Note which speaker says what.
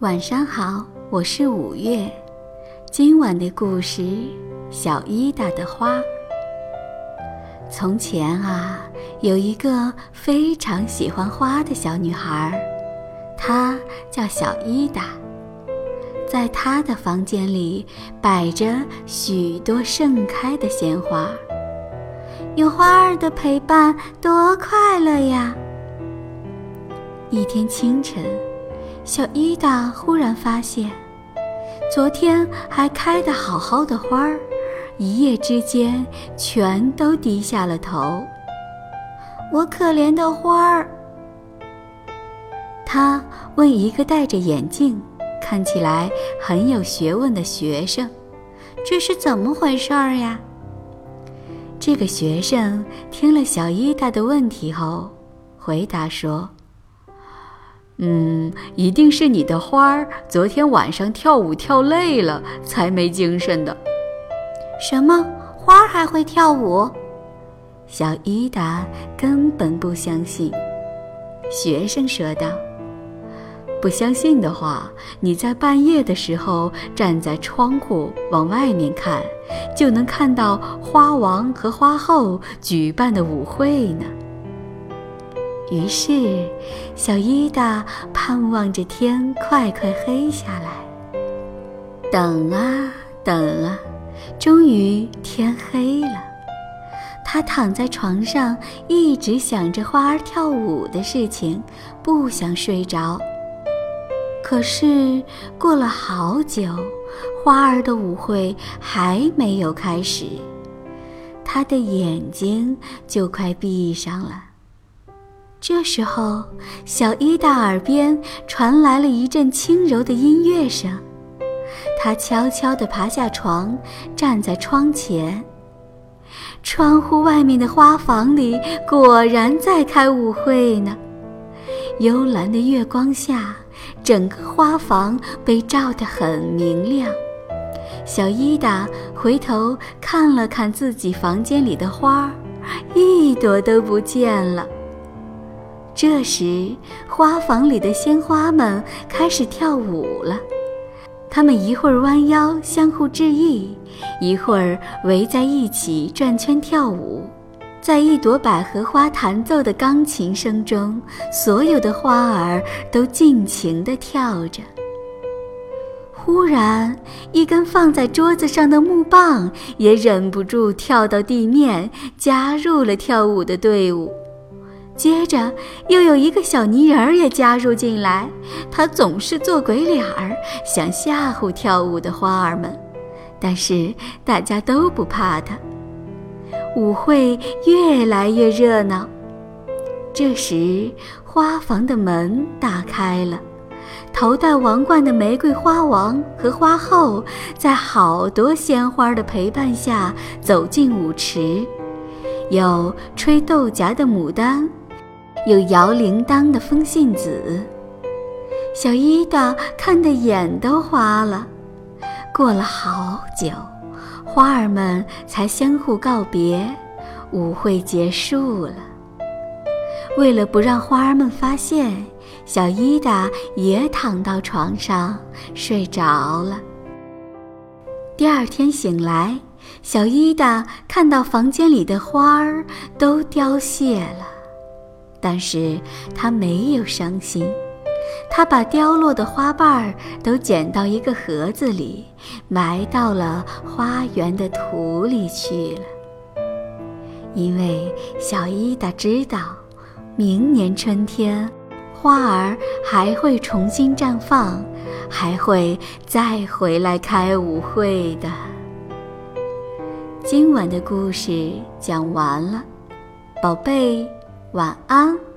Speaker 1: 晚上好，我是五月。今晚的故事《小伊达的花》。从前啊，有一个非常喜欢花的小女孩，她叫小伊达。在她的房间里摆着许多盛开的鲜花，有花儿的陪伴，多快乐呀！一天清晨。小伊达忽然发现，昨天还开得好好的花儿，一夜之间全都低下了头。我可怜的花儿，他问一个戴着眼镜、看起来很有学问的学生：“这是怎么回事儿呀？”这个学生听了小伊达的问题后，回答说。
Speaker 2: 嗯，一定是你的花儿昨天晚上跳舞跳累了，才没精神的。
Speaker 1: 什么花儿还会跳舞？小伊达根本不相信。学生说道：“
Speaker 2: 不相信的话，你在半夜的时候站在窗户往外面看，就能看到花王和花后举办的舞会呢。”
Speaker 1: 于是，小伊达盼望着天快快黑下来。等啊等啊，终于天黑了。他躺在床上，一直想着花儿跳舞的事情，不想睡着。可是过了好久，花儿的舞会还没有开始，他的眼睛就快闭上了。这时候，小伊达耳边传来了一阵轻柔的音乐声。他悄悄地爬下床，站在窗前。窗户外面的花房里果然在开舞会呢。幽蓝的月光下，整个花房被照得很明亮。小伊达回头看了看自己房间里的花，一朵都不见了。这时，花房里的鲜花们开始跳舞了。它们一会儿弯腰相互致意，一会儿围在一起转圈跳舞。在一朵百合花弹奏的钢琴声中，所有的花儿都尽情地跳着。忽然，一根放在桌子上的木棒也忍不住跳到地面，加入了跳舞的队伍。接着，又有一个小泥人儿也加入进来。他总是做鬼脸儿，想吓唬跳舞的花儿们，但是大家都不怕他。舞会越来越热闹。这时，花房的门打开了，头戴王冠的玫瑰花王和花后在好多鲜花的陪伴下走进舞池，有吹豆荚的牡丹。有摇铃铛的风信子，小伊达看得眼都花了。过了好久，花儿们才相互告别，舞会结束了。为了不让花儿们发现，小伊达也躺到床上睡着了。第二天醒来，小伊达看到房间里的花儿都凋谢了。但是他没有伤心，他把凋落的花瓣儿都捡到一个盒子里，埋到了花园的土里去了。因为小伊达知道，明年春天，花儿还会重新绽放，还会再回来开舞会的。今晚的故事讲完了，宝贝。晚安。